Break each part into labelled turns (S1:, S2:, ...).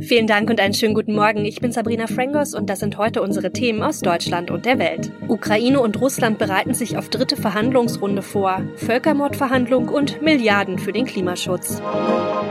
S1: Vielen Dank und einen schönen guten Morgen. Ich bin Sabrina Frangos und das sind heute unsere Themen aus Deutschland und der Welt. Ukraine und Russland bereiten sich auf dritte Verhandlungsrunde vor. Völkermordverhandlung und Milliarden für den Klimaschutz.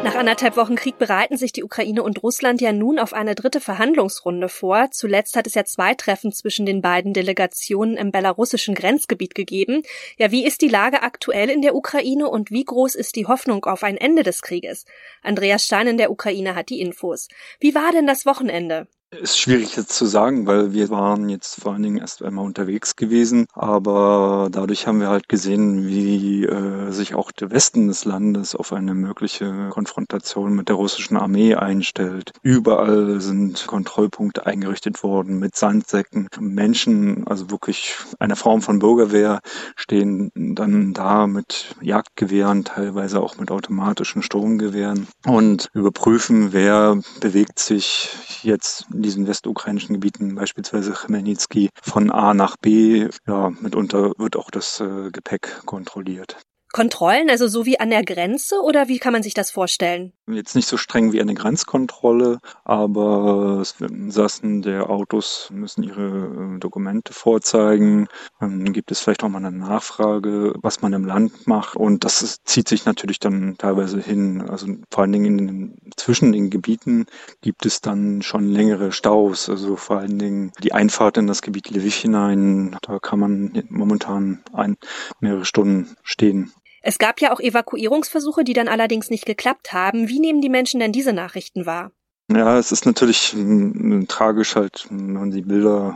S1: Nach anderthalb Wochen Krieg bereiten sich die Ukraine und Russland ja nun auf eine dritte Verhandlungsrunde vor. Zuletzt hat es ja zwei Treffen zwischen den beiden Delegationen im belarussischen Grenzgebiet gegeben. Ja, wie ist die Lage aktuell in der Ukraine und wie groß ist die Hoffnung auf ein Ende des Krieges? Andreas Stein in der Ukraine hat die Infos. Wie war denn das Wochenende?
S2: Ist schwierig jetzt zu sagen, weil wir waren jetzt vor allen Dingen erst einmal unterwegs gewesen, aber dadurch haben wir halt gesehen, wie äh, sich auch der Westen des Landes auf eine mögliche Konfrontation mit der russischen Armee einstellt. Überall sind Kontrollpunkte eingerichtet worden mit Sandsäcken. Menschen, also wirklich eine Form von Bürgerwehr, stehen dann da mit Jagdgewehren, teilweise auch mit automatischen Sturmgewehren und überprüfen, wer bewegt sich jetzt diesen westukrainischen Gebieten, beispielsweise Chmelnytsky, von A nach B. Ja, mitunter wird auch das äh, Gepäck kontrolliert.
S1: Kontrollen, also so wie an der Grenze oder wie kann man sich das vorstellen?
S2: Jetzt nicht so streng wie eine Grenzkontrolle, aber Sassen der Autos müssen ihre äh, Dokumente vorzeigen. Dann gibt es vielleicht auch mal eine Nachfrage, was man im Land macht und das ist, zieht sich natürlich dann teilweise hin. Also vor allen Dingen in den, zwischen den Gebieten gibt es dann schon längere Staus. Also vor allen Dingen die Einfahrt in das Gebiet Lviv hinein, da kann man momentan ein, mehrere Stunden stehen.
S1: Es gab ja auch Evakuierungsversuche, die dann allerdings nicht geklappt haben. Wie nehmen die Menschen denn diese Nachrichten wahr?
S2: Ja, es ist natürlich äh, tragisch halt, wenn man die Bilder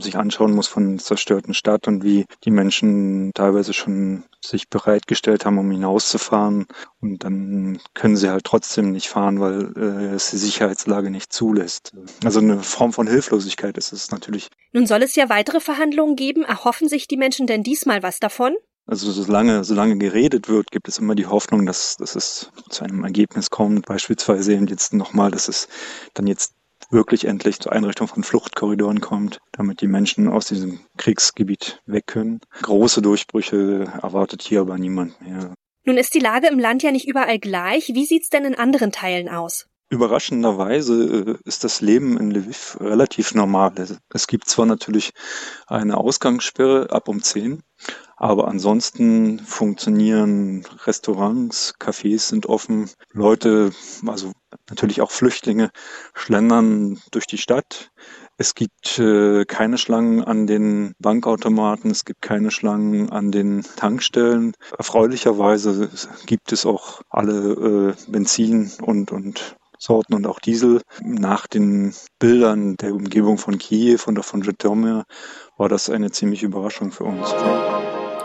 S2: sich anschauen muss von zerstörten Stadt und wie die Menschen teilweise schon sich bereitgestellt haben, um hinauszufahren. Und dann können sie halt trotzdem nicht fahren, weil äh, es die Sicherheitslage nicht zulässt. Also eine Form von Hilflosigkeit ist es natürlich.
S1: Nun soll es ja weitere Verhandlungen geben. Erhoffen sich die Menschen denn diesmal was davon?
S2: Also solange, solange geredet wird, gibt es immer die Hoffnung, dass, dass es zu einem Ergebnis kommt. Beispielsweise eben jetzt nochmal, dass es dann jetzt wirklich endlich zur Einrichtung von Fluchtkorridoren kommt, damit die Menschen aus diesem Kriegsgebiet weg können. Große Durchbrüche erwartet hier aber niemand mehr.
S1: Nun ist die Lage im Land ja nicht überall gleich. Wie sieht's denn in anderen Teilen aus?
S2: Überraschenderweise äh, ist das Leben in Lviv relativ normal. Es gibt zwar natürlich eine Ausgangssperre ab um 10, aber ansonsten funktionieren Restaurants, Cafés sind offen, Leute, also natürlich auch Flüchtlinge, schlendern durch die Stadt. Es gibt äh, keine Schlangen an den Bankautomaten, es gibt keine Schlangen an den Tankstellen. Erfreulicherweise gibt es auch alle äh, Benzin und, und Sorten und auch Diesel. Nach den Bildern der Umgebung von Kiew und auch von Zhytomyr war das eine ziemliche Überraschung für uns.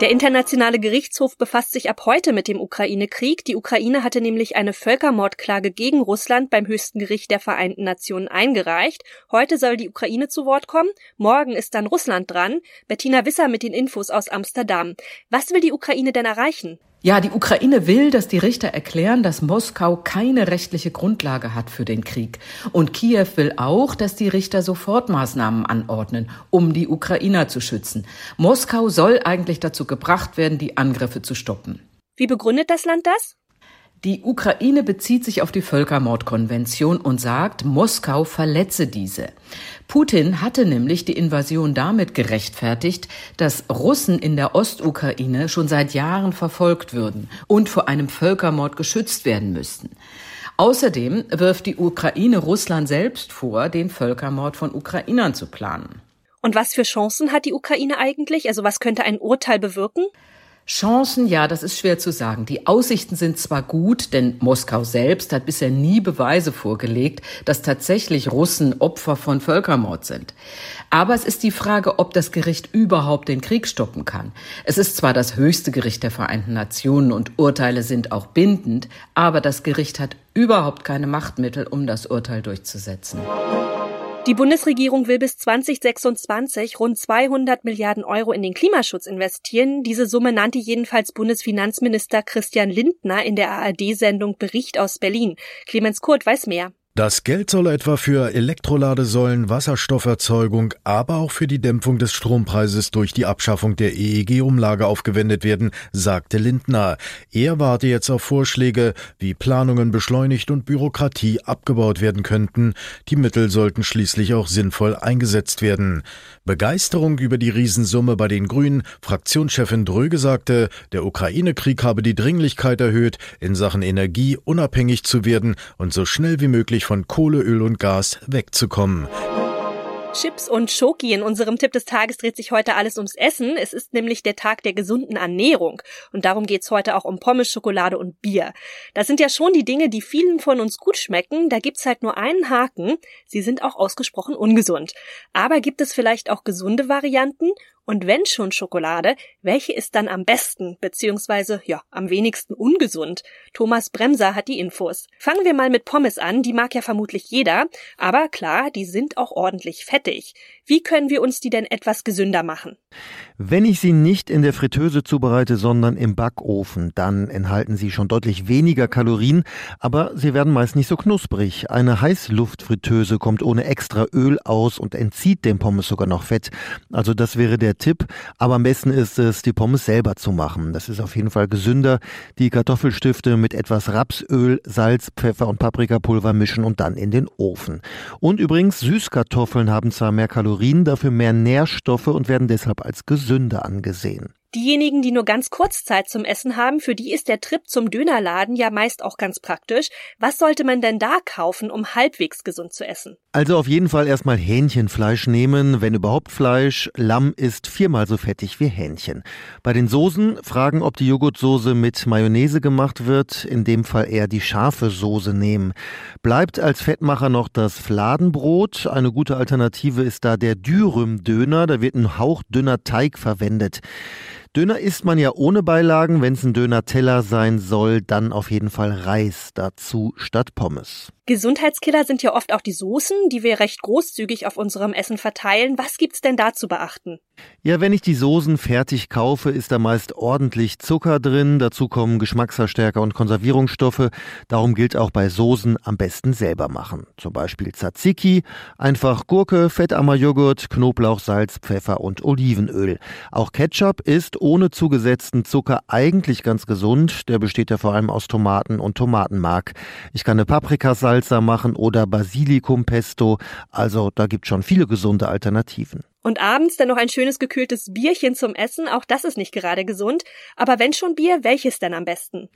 S1: Der Internationale Gerichtshof befasst sich ab heute mit dem Ukraine-Krieg. Die Ukraine hatte nämlich eine Völkermordklage gegen Russland beim höchsten Gericht der Vereinten Nationen eingereicht. Heute soll die Ukraine zu Wort kommen. Morgen ist dann Russland dran. Bettina Wisser mit den Infos aus Amsterdam. Was will die Ukraine denn erreichen?
S3: Ja, die Ukraine will, dass die Richter erklären, dass Moskau keine rechtliche Grundlage hat für den Krieg. Und Kiew will auch, dass die Richter Sofortmaßnahmen anordnen, um die Ukrainer zu schützen. Moskau soll eigentlich dazu gebracht werden, die Angriffe zu stoppen.
S1: Wie begründet das Land das?
S3: Die Ukraine bezieht sich auf die Völkermordkonvention und sagt, Moskau verletze diese. Putin hatte nämlich die Invasion damit gerechtfertigt, dass Russen in der Ostukraine schon seit Jahren verfolgt würden und vor einem Völkermord geschützt werden müssten. Außerdem wirft die Ukraine Russland selbst vor, den Völkermord von Ukrainern zu planen.
S1: Und was für Chancen hat die Ukraine eigentlich? Also was könnte ein Urteil bewirken?
S3: Chancen, ja, das ist schwer zu sagen. Die Aussichten sind zwar gut, denn Moskau selbst hat bisher nie Beweise vorgelegt, dass tatsächlich Russen Opfer von Völkermord sind. Aber es ist die Frage, ob das Gericht überhaupt den Krieg stoppen kann. Es ist zwar das höchste Gericht der Vereinten Nationen und Urteile sind auch bindend, aber das Gericht hat überhaupt keine Machtmittel, um das Urteil durchzusetzen.
S1: Die Bundesregierung will bis 2026 rund 200 Milliarden Euro in den Klimaschutz investieren. Diese Summe nannte jedenfalls Bundesfinanzminister Christian Lindner in der ARD-Sendung Bericht aus Berlin. Clemens Kurt weiß mehr.
S4: Das Geld soll etwa für Elektroladesäulen, Wasserstofferzeugung, aber auch für die Dämpfung des Strompreises durch die Abschaffung der EEG-Umlage aufgewendet werden, sagte Lindner. Er warte jetzt auf Vorschläge, wie Planungen beschleunigt und Bürokratie abgebaut werden könnten. Die Mittel sollten schließlich auch sinnvoll eingesetzt werden. Begeisterung über die Riesensumme bei den Grünen. Fraktionschefin Dröge sagte, der Ukraine-Krieg habe die Dringlichkeit erhöht, in Sachen Energie unabhängig zu werden und so schnell wie möglich von Kohle, Öl und Gas wegzukommen.
S1: Chips und Schoki. In unserem Tipp des Tages dreht sich heute alles ums Essen. Es ist nämlich der Tag der gesunden Ernährung. Und darum geht's heute auch um Pommes, Schokolade und Bier. Das sind ja schon die Dinge, die vielen von uns gut schmecken. Da gibt's halt nur einen Haken. Sie sind auch ausgesprochen ungesund. Aber gibt es vielleicht auch gesunde Varianten? Und wenn schon Schokolade, welche ist dann am besten, beziehungsweise, ja, am wenigsten ungesund? Thomas Bremser hat die Infos. Fangen wir mal mit Pommes an, die mag ja vermutlich jeder, aber klar, die sind auch ordentlich fettig. Wie können wir uns die denn etwas gesünder machen?
S5: Wenn ich sie nicht in der Fritteuse zubereite, sondern im Backofen, dann enthalten sie schon deutlich weniger Kalorien, aber sie werden meist nicht so knusprig. Eine Heißluftfritteuse kommt ohne extra Öl aus und entzieht dem Pommes sogar noch Fett. Also das wäre der Tipp. Aber am besten ist es, die Pommes selber zu machen. Das ist auf jeden Fall gesünder. Die Kartoffelstifte mit etwas Rapsöl, Salz, Pfeffer und Paprikapulver mischen und dann in den Ofen. Und übrigens, Süßkartoffeln haben zwar mehr Kalorien, dafür mehr Nährstoffe und werden deshalb als gesünder angesehen.
S1: Diejenigen, die nur ganz kurz Zeit zum Essen haben, für die ist der Trip zum Dönerladen ja meist auch ganz praktisch. Was sollte man denn da kaufen, um halbwegs gesund zu essen?
S5: Also auf jeden Fall erstmal Hähnchenfleisch nehmen, wenn überhaupt Fleisch. Lamm ist viermal so fettig wie Hähnchen. Bei den Soßen fragen, ob die Joghurtsoße mit Mayonnaise gemacht wird, in dem Fall eher die scharfe Soße nehmen. Bleibt als Fettmacher noch das Fladenbrot. Eine gute Alternative ist da der Dürüm-Döner, da wird ein hauchdünner Teig verwendet. Döner isst man ja ohne Beilagen. Wenn es ein Döner-Teller sein soll, dann auf jeden Fall Reis dazu statt Pommes.
S1: Gesundheitskiller sind ja oft auch die Soßen, die wir recht großzügig auf unserem Essen verteilen. Was gibt's denn da zu beachten?
S5: Ja, wenn ich die Soßen fertig kaufe, ist da meist ordentlich Zucker drin. Dazu kommen Geschmacksverstärker und Konservierungsstoffe. Darum gilt auch bei Soßen am besten selber machen. Zum Beispiel Tzatziki, einfach Gurke, fettarmer Joghurt, Knoblauch, Salz, Pfeffer und Olivenöl. Auch Ketchup ist ohne zugesetzten Zucker eigentlich ganz gesund. Der besteht ja vor allem aus Tomaten und Tomatenmark. Ich kann eine Paprikasalz Salsa machen oder Basilikumpesto. Also da gibt schon viele gesunde Alternativen.
S1: Und abends dann noch ein schönes gekühltes Bierchen zum Essen, auch das ist nicht gerade gesund. Aber wenn schon Bier, welches denn am besten?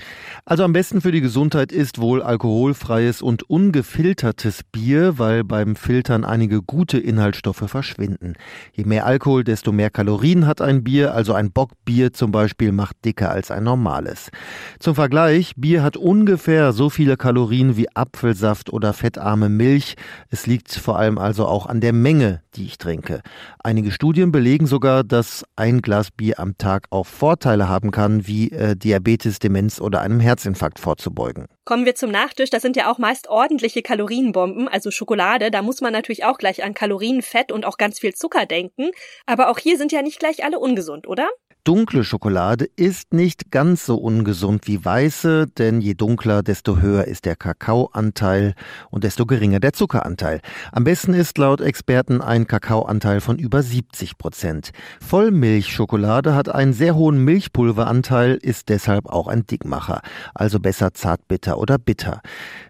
S5: Also am besten für die Gesundheit ist wohl alkoholfreies und ungefiltertes Bier, weil beim Filtern einige gute Inhaltsstoffe verschwinden. Je mehr Alkohol, desto mehr Kalorien hat ein Bier, also ein Bockbier zum Beispiel macht dicker als ein normales. Zum Vergleich, Bier hat ungefähr so viele Kalorien wie Apfelsaft oder fettarme Milch. Es liegt vor allem also auch an der Menge, die ich trinke. Einige Studien belegen sogar, dass ein Glas Bier am Tag auch Vorteile haben kann, wie äh, Diabetes, Demenz oder einem Herzinfarkt vorzubeugen.
S1: Kommen wir zum Nachtisch. Das sind ja auch meist ordentliche Kalorienbomben, also Schokolade. Da muss man natürlich auch gleich an Kalorien, Fett und auch ganz viel Zucker denken. Aber auch hier sind ja nicht gleich alle ungesund, oder?
S5: Dunkle Schokolade ist nicht ganz so ungesund wie weiße, denn je dunkler, desto höher ist der Kakaoanteil und desto geringer der Zuckeranteil. Am besten ist laut Experten ein Kakaoanteil von über 70 Prozent. Vollmilchschokolade hat einen sehr hohen Milchpulveranteil, ist deshalb auch ein Dickmacher, also besser zartbitter oder bitter.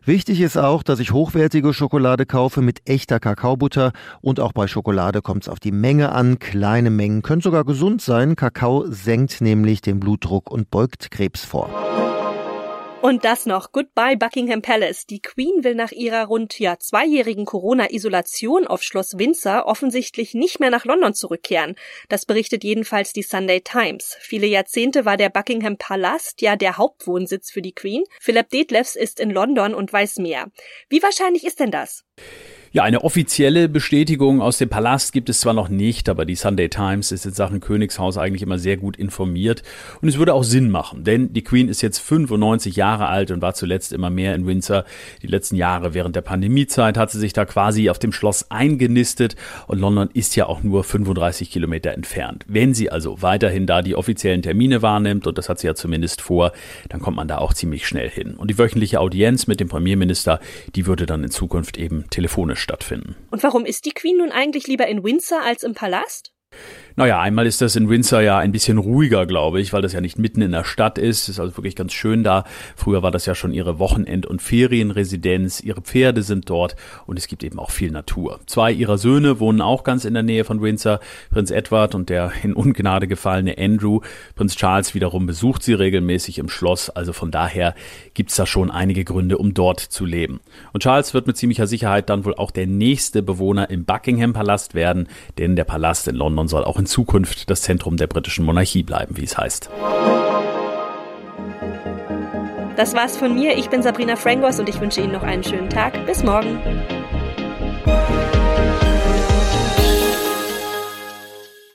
S5: Wichtig ist auch, dass ich hochwertige Schokolade kaufe mit echter Kakaobutter und auch bei Schokolade kommt es auf die Menge an. Kleine Mengen können sogar gesund sein. Kakao senkt nämlich den Blutdruck und beugt Krebs vor.
S1: Und das noch. Goodbye Buckingham Palace. Die Queen will nach ihrer rund ja zweijährigen Corona-Isolation auf Schloss Windsor offensichtlich nicht mehr nach London zurückkehren. Das berichtet jedenfalls die Sunday Times. Viele Jahrzehnte war der Buckingham Palast ja der Hauptwohnsitz für die Queen. Philip Detlefs ist in London und weiß mehr. Wie wahrscheinlich ist denn das?
S6: Ja, eine offizielle Bestätigung aus dem Palast gibt es zwar noch nicht, aber die Sunday Times ist in Sachen Königshaus eigentlich immer sehr gut informiert. Und es würde auch Sinn machen, denn die Queen ist jetzt 95 Jahre alt und war zuletzt immer mehr in Windsor. Die letzten Jahre während der Pandemiezeit hat sie sich da quasi auf dem Schloss eingenistet und London ist ja auch nur 35 Kilometer entfernt. Wenn sie also weiterhin da die offiziellen Termine wahrnimmt, und das hat sie ja zumindest vor, dann kommt man da auch ziemlich schnell hin. Und die wöchentliche Audienz mit dem Premierminister, die würde dann in Zukunft eben telefonisch stattfinden.
S1: Und warum ist die Queen nun eigentlich lieber in Windsor als im Palast?
S6: Naja, einmal ist das in Windsor ja ein bisschen ruhiger, glaube ich, weil das ja nicht mitten in der Stadt ist. Ist also wirklich ganz schön da. Früher war das ja schon ihre Wochenend- und Ferienresidenz. Ihre Pferde sind dort und es gibt eben auch viel Natur. Zwei ihrer Söhne wohnen auch ganz in der Nähe von Windsor. Prinz Edward und der in Ungnade gefallene Andrew. Prinz Charles wiederum besucht sie regelmäßig im Schloss. Also von daher gibt's da schon einige Gründe, um dort zu leben. Und Charles wird mit ziemlicher Sicherheit dann wohl auch der nächste Bewohner im Buckingham Palast werden, denn der Palast in London soll auch in Zukunft das Zentrum der britischen Monarchie bleiben, wie es heißt.
S1: Das war's von mir. Ich bin Sabrina Frangos und ich wünsche Ihnen noch einen schönen Tag. Bis morgen.